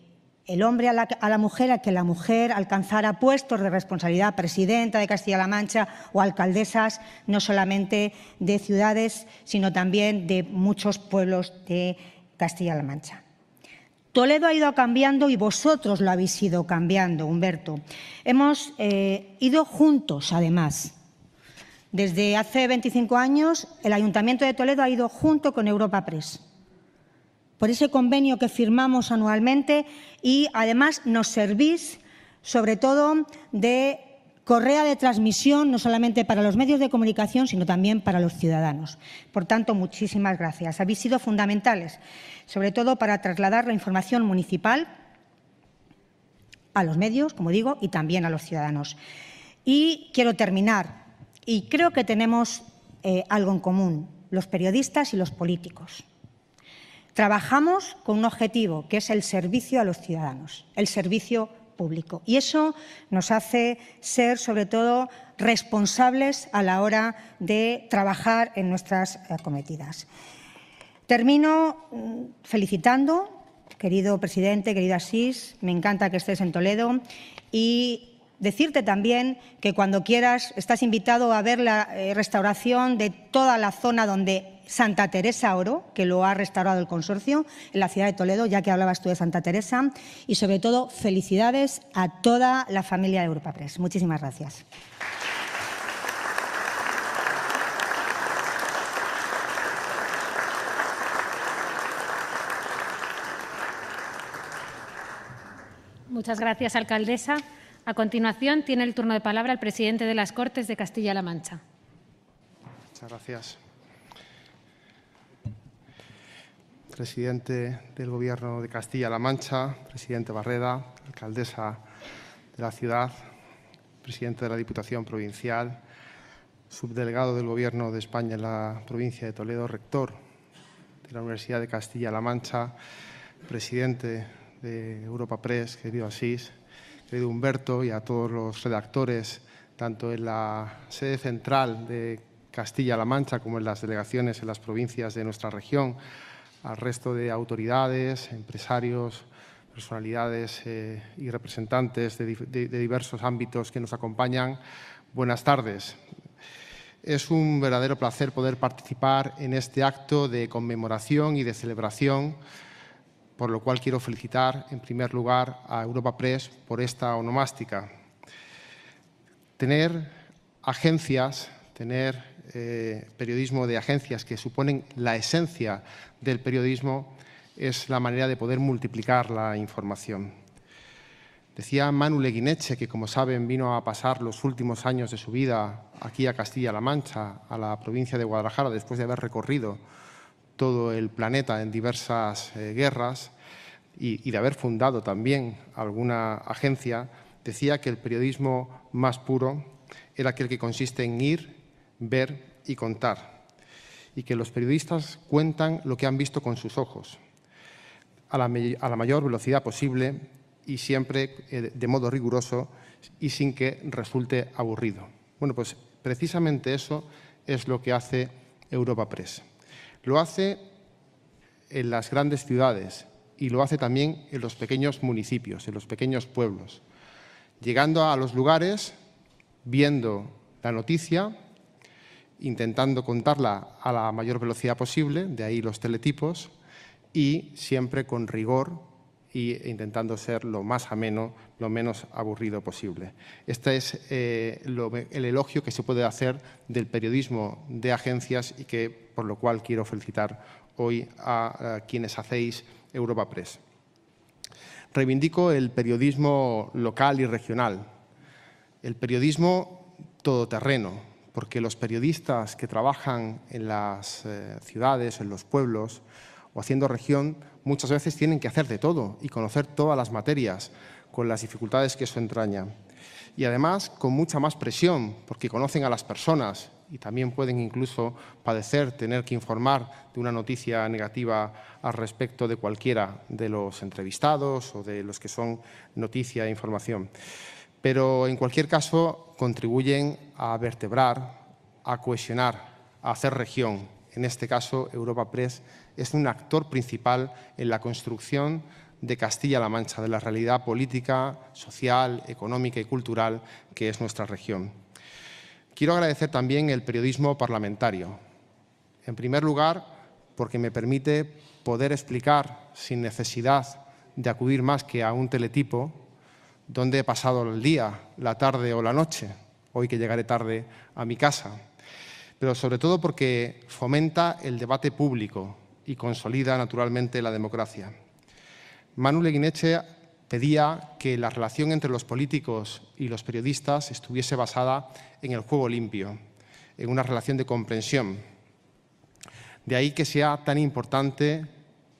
el hombre a la, mujer, a que la mujer alcanzara puestos de responsabilidad, presidenta de Castilla-La Mancha o alcaldesas, no solamente de ciudades, sino también de muchos pueblos de Castilla-La Mancha. Toledo ha ido cambiando y vosotros lo habéis ido cambiando, Humberto. Hemos eh, ido juntos, además. Desde hace 25 años, el Ayuntamiento de Toledo ha ido junto con Europa Press por ese convenio que firmamos anualmente y además nos servís sobre todo de correa de transmisión no solamente para los medios de comunicación, sino también para los ciudadanos. Por tanto, muchísimas gracias. Habéis sido fundamentales, sobre todo para trasladar la información municipal a los medios, como digo, y también a los ciudadanos. Y quiero terminar, y creo que tenemos eh, algo en común, los periodistas y los políticos. Trabajamos con un objetivo, que es el servicio a los ciudadanos, el servicio público. Y eso nos hace ser, sobre todo, responsables a la hora de trabajar en nuestras acometidas. Termino mm, felicitando, querido presidente, querida Asís, me encanta que estés en Toledo y decirte también que cuando quieras estás invitado a ver la eh, restauración de toda la zona donde Santa Teresa Oro, que lo ha restaurado el consorcio en la ciudad de Toledo, ya que hablabas tú de Santa Teresa, y sobre todo felicidades a toda la familia de Europa Press. Muchísimas gracias. Muchas gracias, alcaldesa. A continuación, tiene el turno de palabra el presidente de las Cortes de Castilla-La Mancha. Muchas gracias. presidente del Gobierno de Castilla-La Mancha, presidente Barreda, alcaldesa de la ciudad, presidente de la Diputación Provincial, subdelegado del Gobierno de España en la provincia de Toledo, rector de la Universidad de Castilla-La Mancha, presidente de Europa Press, querido Asís, querido Humberto y a todos los redactores, tanto en la sede central de Castilla-La Mancha como en las delegaciones en las provincias de nuestra región, al resto de autoridades, empresarios, personalidades eh, y representantes de, diversos ámbitos que nos acompañan. Buenas tardes. Es un verdadero placer poder participar en este acto de conmemoración y de celebración, por lo cual quiero felicitar en primer lugar a Europa Press por esta onomástica. Tener agencias tener eh, periodismo de agencias que suponen la esencia del periodismo es la manera de poder multiplicar la información. Decía Manu Leguineche, que como saben vino a pasar los últimos años de su vida aquí a Castilla-La Mancha, a la provincia de Guadalajara, después de haber recorrido todo el planeta en diversas eh, guerras y, de haber fundado también alguna agencia, decía que el periodismo más puro era aquel que consiste en ir, ver y contar, y que los periodistas cuentan lo que han visto con sus ojos, a la, a la mayor velocidad posible y siempre eh, de modo riguroso y sin que resulte aburrido. Bueno, pues precisamente eso es lo que hace Europa Press. Lo hace en las grandes ciudades y lo hace también en los pequeños municipios, en los pequeños pueblos, llegando a los lugares, viendo la noticia, intentando contarla a la mayor velocidad posible, de ahí los teletipos, y siempre con rigor e intentando ser lo más ameno, lo menos aburrido posible. Este es eh, el elogio que se puede hacer del periodismo de agencias y que, por lo cual quiero felicitar hoy a, quienes hacéis Europa Press. Reivindico el periodismo local y regional, el periodismo todoterreno, porque los periodistas que trabajan en las eh, ciudades, en los pueblos o haciendo región, muchas veces tienen que hacer de todo y conocer todas las materias, con las dificultades que eso entraña. Y además con mucha más presión, porque conocen a las personas y también pueden incluso padecer tener que informar de una noticia negativa al respecto de cualquiera de los entrevistados o de los que son noticia e información pero en cualquier caso contribuyen a vertebrar, a cohesionar, a hacer región. En este caso, Europa Press es un actor principal en la construcción de Castilla-La Mancha, de la realidad política, social, económica y cultural que es nuestra región. Quiero agradecer también el periodismo parlamentario. En primer lugar, porque me permite poder explicar sin necesidad de acudir más que a un teletipo dónde he pasado el día, la tarde o la noche, hoy que llegaré tarde a mi casa, pero sobre todo porque fomenta el debate público y consolida naturalmente la democracia. Manu Leguineche pedía que la relación entre los políticos y los periodistas estuviese basada en el juego limpio, en una relación de comprensión. De ahí que sea tan importante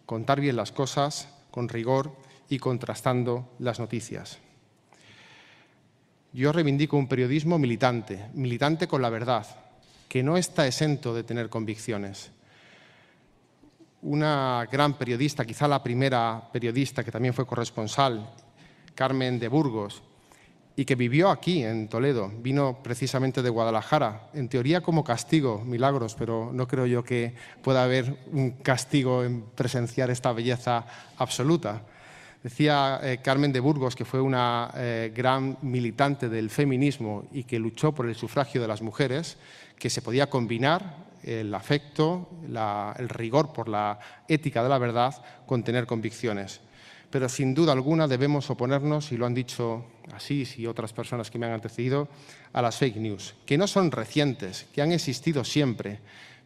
contar bien las cosas, con rigor y contrastando las noticias. Yo reivindico un periodismo militante, militante con la verdad, que no está exento de tener convicciones. Una gran periodista, quizá la primera periodista que también fue corresponsal, Carmen de Burgos, y que vivió aquí, en Toledo, vino precisamente de Guadalajara, en teoría como castigo, milagros, pero no creo yo que pueda haber un castigo en presenciar esta belleza absoluta. Decía eh, Carmen de Burgos, que fue una eh, gran militante del feminismo y que luchó por el sufragio de las mujeres, que se podía combinar el afecto, el rigor por la ética de la verdad con tener convicciones. Pero sin duda alguna debemos oponernos, y lo han dicho así y otras personas que me han antecedido, a las fake news, que no son recientes, que han existido siempre,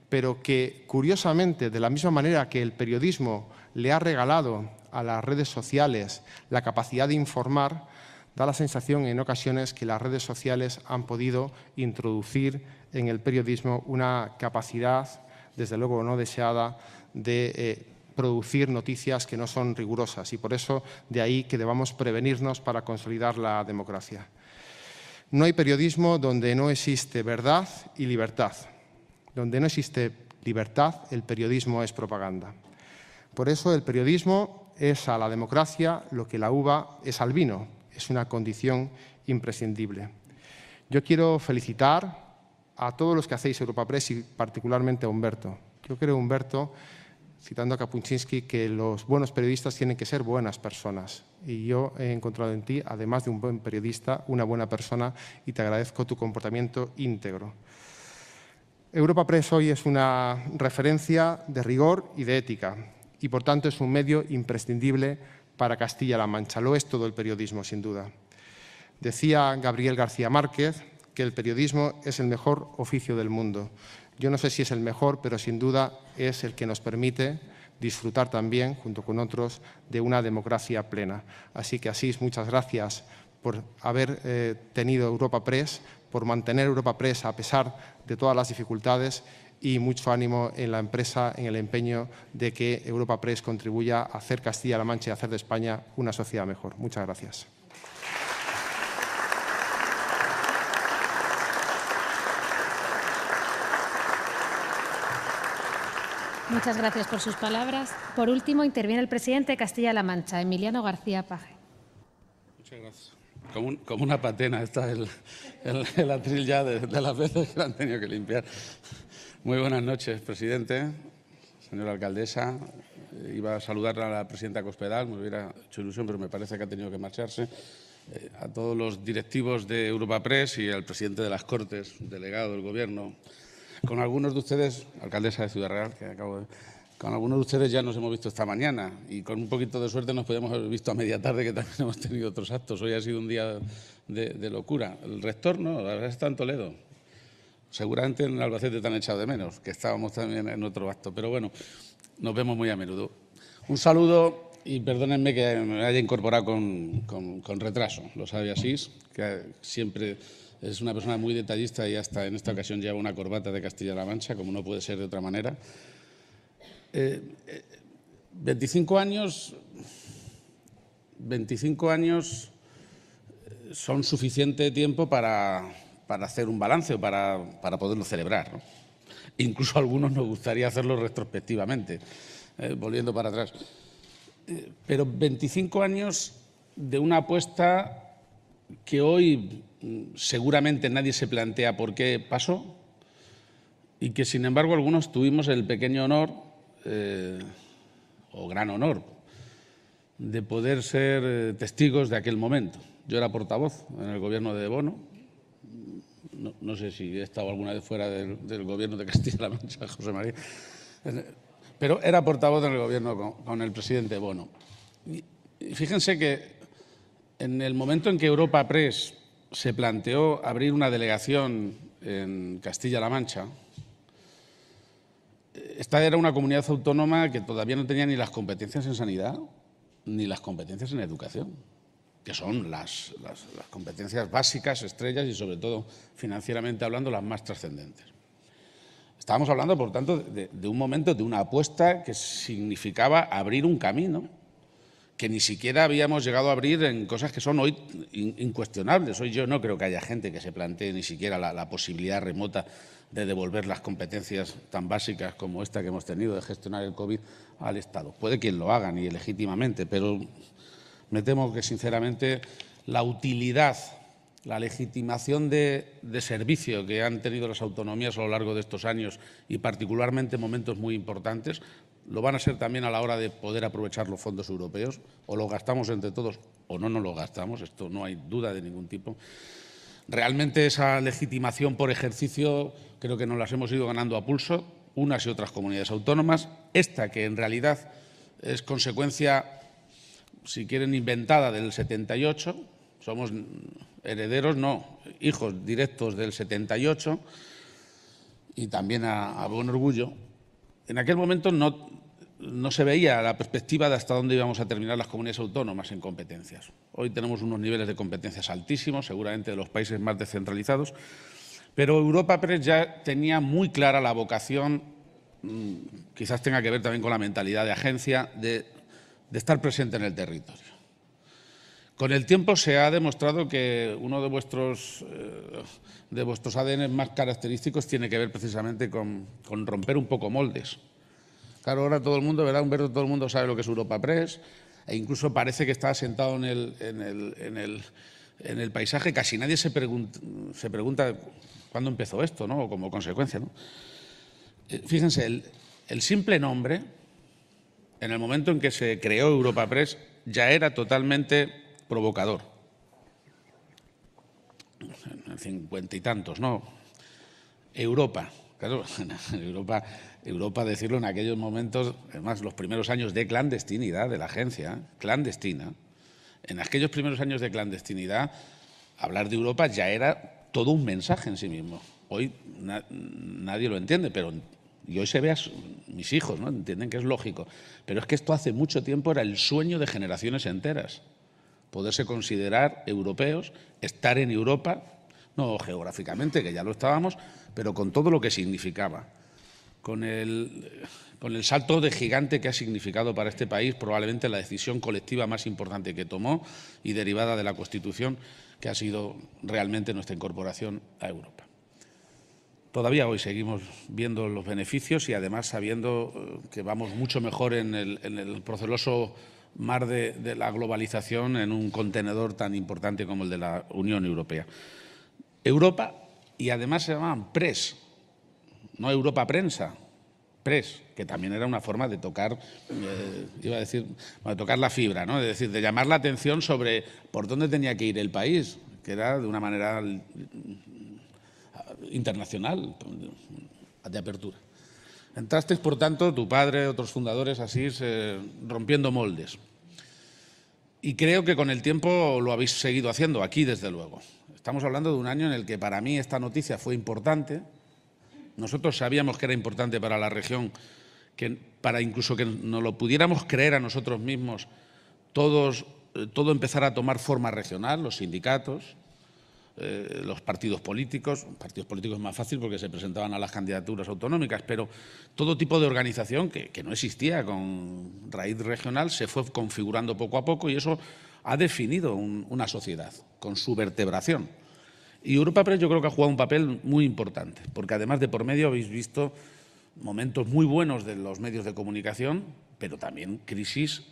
pero que curiosamente, de la misma manera que el periodismo le ha regalado a las redes sociales la capacidad de informar, da la sensación en ocasiones que las redes sociales han podido introducir en el periodismo una capacidad, desde luego no deseada, de eh, producir noticias que no son rigurosas y por eso de ahí que debamos prevenirnos para consolidar la democracia. No hay periodismo donde no existe verdad y libertad. Donde no existe libertad, el periodismo es propaganda. Por eso el periodismo es a la democracia lo que la uva es al vino, es una condición imprescindible. Yo quiero felicitar a todos los que hacéis Europa Press y particularmente a Humberto. Yo creo, Humberto, citando a Kapuczynski, que los buenos periodistas tienen que ser buenas personas. Y yo he encontrado en ti, además de un buen periodista, una buena persona y te agradezco tu comportamiento íntegro. Europa Press hoy es una referencia de rigor y de ética y por tanto es un medio imprescindible para Castilla-La Mancha. Lo es todo el periodismo, sin duda. Decía Gabriel García Márquez, que el periodismo es el mejor oficio del mundo. Yo no sé si es el mejor, pero sin duda es el que nos permite disfrutar también, junto con otros, de una democracia plena. Así que, Asís, muchas gracias por haber eh, tenido Europa Press, por mantener Europa Press a pesar de todas las dificultades y mucho ánimo en la empresa, en el empeño de que Europa Press contribuya a hacer Castilla-La Mancha y a hacer de España una sociedad mejor. Muchas gracias. Muchas gracias por sus palabras. Por último, interviene el presidente de Castilla-La Mancha, Emiliano García Paje. Muchas gracias. Como, una patena está el, el, atril ya de, de, las veces que lo han tenido que limpiar. Muy buenas noches, presidente, señora alcaldesa. Iba a saludar a la presidenta Cospedal, me hubiera hecho ilusión, pero me parece que ha tenido que marcharse. Eh, a todos los directivos de Europa Press y al presidente de las Cortes, delegado del Gobierno. Con algunos de ustedes, alcaldesa de Ciudad Real, que acabo de... Con algunos de ustedes ya nos hemos visto esta mañana y con un poquito de suerte nos podíamos haber visto a media tarde, que también hemos tenido otros actos. Hoy ha sido un día de, de locura. El rector no, la verdad está en Toledo. Seguramente en Albacete te han echado de menos, que estábamos también en otro acto, pero bueno, nos vemos muy a menudo. Un saludo y perdónenme que me haya incorporado con, con, retraso, lo sabe Asís, que siempre es una persona muy detallista y hasta en esta ocasión lleva una corbata de Castilla-La Mancha, como no puede ser de otra manera. Eh, 25 eh, años, 25 años eh, son suficiente tiempo para para hacer un balance o para, para poderlo celebrar. Incluso a algunos nos gustaría hacerlo retrospectivamente, eh, volviendo para atrás. Eh, pero 25 años de una apuesta que hoy mm, seguramente nadie se plantea por qué pasó y que sin embargo algunos tuvimos el pequeño honor eh, o gran honor de poder ser testigos de aquel momento. Yo era portavoz en el gobierno de Bono no, no, sé si he estado alguna vez fuera del, gobierno de Castilla-La Mancha, José María, pero era portavoz del gobierno con, con el presidente Bono. Y, y fíjense que en el momento en que Europa Press se planteó abrir una delegación en Castilla-La Mancha, esta era una comunidad autónoma que todavía no tenía ni las competencias en sanidad ni las competencias en educación que son las, las, las, competencias básicas, estrellas y sobre todo financieramente hablando las más trascendentes. Estábamos hablando, por tanto, de, de, un momento, de una apuesta que significaba abrir un camino que ni siquiera habíamos llegado a abrir en cosas que son hoy incuestionables. Hoy yo no creo que haya gente que se plantee ni siquiera la, la posibilidad remota de devolver las competencias tan básicas como esta que hemos tenido de gestionar el COVID al Estado. Puede quien lo haga, y legítimamente, pero me temo que, sinceramente, la utilidad, la legitimación de, servicio que han tenido las autonomías a lo largo de estos años y particularmente en momentos muy importantes, lo van a ser también a la hora de poder aprovechar los fondos europeos. O lo gastamos entre todos o no nos lo gastamos, esto no hay duda de ningún tipo. Realmente esa legitimación por ejercicio creo que nos las hemos ido ganando a pulso, unas y otras comunidades autónomas. Esta que en realidad es consecuencia si quieren, inventada del 78, somos herederos, no, hijos directos del 78, y también a, buen orgullo. En aquel momento no, no se veía la perspectiva de hasta dónde íbamos a terminar las comunidades autónomas en competencias. Hoy tenemos unos niveles de competencias altísimos, seguramente de los países más descentralizados, pero Europa Press ya tenía muy clara la vocación, mm, quizás tenga que ver también con la mentalidad de agencia, de de estar presente en el territorio. Con el tiempo se ha demostrado que uno de vuestros, eh, de vuestros ADN más característicos tiene que ver precisamente con, con, romper un poco moldes. Claro, ahora todo el mundo, ¿verdad, Humberto? Todo el mundo sabe lo que es Europa Press e incluso parece que está sentado en el, en el, en el, en el paisaje. Casi nadie se pregunta, se pregunta cuándo empezó esto, ¿no? O como consecuencia, ¿no? Eh, fíjense, el, el simple nombre en el momento en que se creó Europa Press, ya era totalmente provocador. En cincuenta y tantos, ¿no? Europa. Claro, Europa, Europa, decirlo en aquellos momentos, además los primeros años de clandestinidad de la agencia, clandestina, en aquellos primeros años de clandestinidad, hablar de Europa ya era todo un mensaje en sí mismo. Hoy nadie lo entiende, pero y hoy se ve mis hijos, ¿no? entienden que es lógico. Pero es que esto hace mucho tiempo era el sueño de generaciones enteras. Poderse considerar europeos, estar en Europa, no geográficamente, que ya lo estábamos, pero con todo lo que significaba. Con el, con el salto de gigante que ha significado para este país probablemente la decisión colectiva más importante que tomó y derivada de la Constitución, que ha sido realmente nuestra incorporación a Europa. Todavía hoy seguimos viendo los beneficios y además sabiendo eh, que vamos mucho mejor en el, proceloso mar de, la globalización en un contenedor tan importante como el de la Unión Europea. Europa, y además se llamaban PRES, no Europa Prensa, PRES, que también era una forma de tocar, eh, iba a decir, de tocar la fibra, ¿no? decir, de llamar la atención sobre por dónde tenía que ir el país, que era de una manera internacional de apertura. Entraste, por tanto, tu padre, otros fundadores, así, rompiendo moldes. Y creo que con el tiempo lo habéis seguido haciendo, aquí desde luego. Estamos hablando de un año en el que para mí esta noticia fue importante. Nosotros sabíamos que era importante para la región, que para incluso que nos lo pudiéramos creer a nosotros mismos, todos, eh, todo empezar a tomar forma regional, los sindicatos, eh, los partidos políticos, partidos políticos es más fácil porque se presentaban a las candidaturas autonómicas, pero todo tipo de organización que, no existía con raíz regional se fue configurando poco a poco y eso ha definido una sociedad con su vertebración. Y Europa Press yo creo que ha jugado un papel muy importante, porque además de por medio habéis visto momentos muy buenos de los medios de comunicación, pero también crisis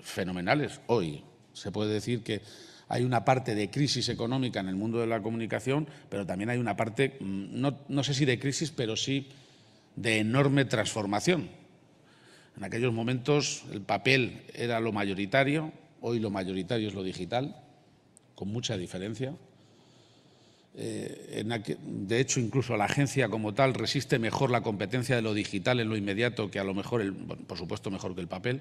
fenomenales. Hoy se puede decir que hay una parte de crisis económica en el mundo de la comunicación, pero también hay una parte, mm, no, sé si de crisis, pero sí de enorme transformación. En aquellos momentos el papel era lo mayoritario, hoy lo mayoritario es lo digital, con mucha diferencia. Eh, de hecho, incluso la agencia como tal resiste mejor la competencia de lo digital en lo inmediato que a lo mejor, el, por supuesto, mejor que el papel.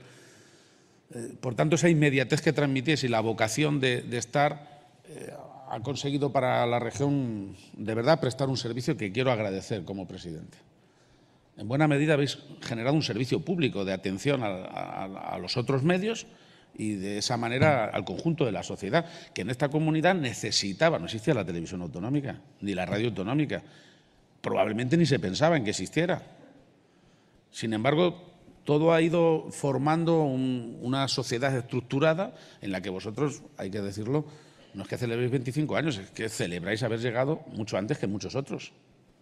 Eh, por tanto, esa inmediatez que transmitís y la vocación de, estar eh, ha conseguido para la región de verdad prestar un servicio que quiero agradecer como presidente. En buena medida habéis generado un servicio público de atención a, los otros medios y de esa manera al conjunto de la sociedad, que en esta comunidad necesitaba, no existía la televisión autonómica, ni la radio autonómica, probablemente ni se pensaba en que existiera. Sin embargo, todo ha ido formando una sociedad estructurada en la que vosotros, hay que decirlo, no es que celebréis 25 años, es que celebráis haber llegado mucho antes que muchos otros.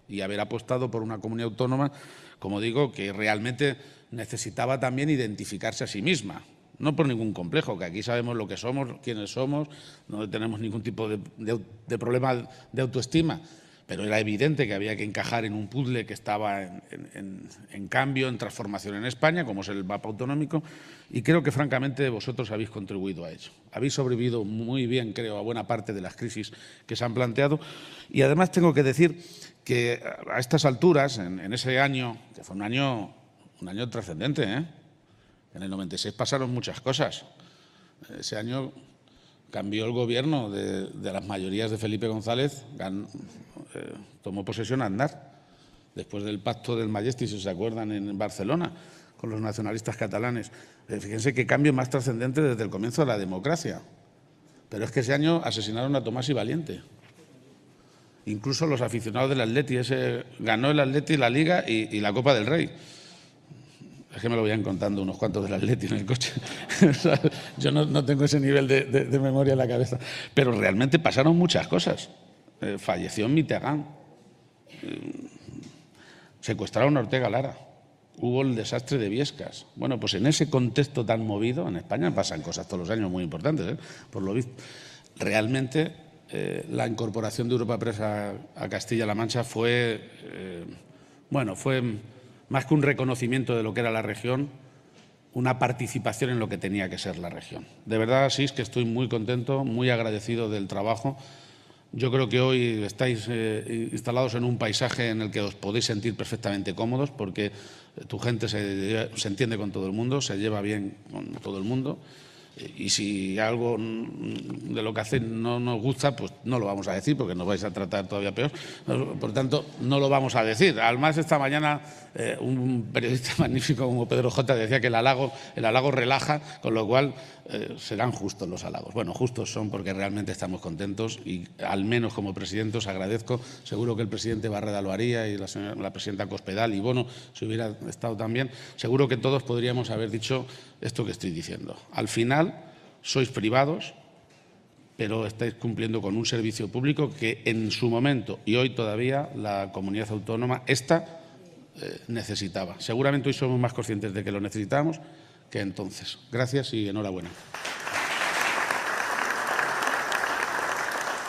Y haber apostado por una comunidad autónoma, como digo, que realmente necesitaba también identificarse a sí misma, no por ningún complejo, que aquí sabemos lo que somos, quiénes somos, no tenemos ningún tipo de problema de autoestima, pero era evidente que había que encajar en un puzzle que estaba en, cambio, en transformación en España, como es el mapa autonómico, y creo que francamente vosotros habéis contribuido a ello. Habéis sobrevivido muy bien, creo, a buena parte de las crisis que se han planteado, y además tengo que decir que a estas alturas, en, ese año, que fue un año, un año trascendente, ¿eh? en el 96 pasaron muchas cosas. Ese año cambió el gobierno de, las mayorías de Felipe González, eh, tomó posesión a andar, después del pacto del Majestic, si se acuerdan, en Barcelona, con los nacionalistas catalanes. Eh, fíjense qué cambio más trascendente desde el comienzo de la democracia. Pero es que ese año asesinaron a Tomás y Valiente. Incluso los aficionados del Atleti, ese, ganó el Atleti la Liga y la Copa del Rey. Es que me lo voy contando unos cuantos del Atleti en el coche. Yo no, tengo ese nivel de, memoria en la cabeza. Pero realmente pasaron muchas cosas. Eh, falleció Mitterrand. Eh, secuestraron a Ortega Lara. Hubo el desastre de Viescas. Bueno, pues en ese contexto tan movido, en España pasan cosas todos los años muy importantes, ¿eh? por lo visto. Realmente la incorporación de Europa Presa a Castilla-La Mancha fue, bueno, fue más que un reconocimiento de lo que era la región, una participación en lo que tenía que ser la región. De verdad, sí, es que estoy muy contento, muy agradecido del trabajo. Yo creo que hoy estáis eh, instalados en un paisaje en el que os podéis sentir perfectamente cómodos porque tu gente se, entiende con todo el mundo, se lleva bien con todo el mundo. Y si algo de lo que hacen no nos gusta, pues no lo vamos a decir porque nos vais a tratar todavía peor. Por tanto, no lo vamos a decir. Además, esta mañana eh, un periodista magnífico como Pedro J decía que el halago, el halago relaja, con lo cual eh, serán justos los halagos. Bueno, justos son porque realmente estamos contentos y al menos como presidente os agradezco. Seguro que el presidente Barreda lo haría y la, la presidenta Cospedal y Bono, si hubiera estado también. Seguro que todos podríamos haber dicho esto que estoy diciendo. Al final, sois privados, pero estáis cumpliendo con un servicio público que en su momento y hoy todavía la comunidad autónoma, esta, eh, necesitaba. Seguramente hoy somos más conscientes de que lo necesitábamos que entonces. Gracias y enhorabuena.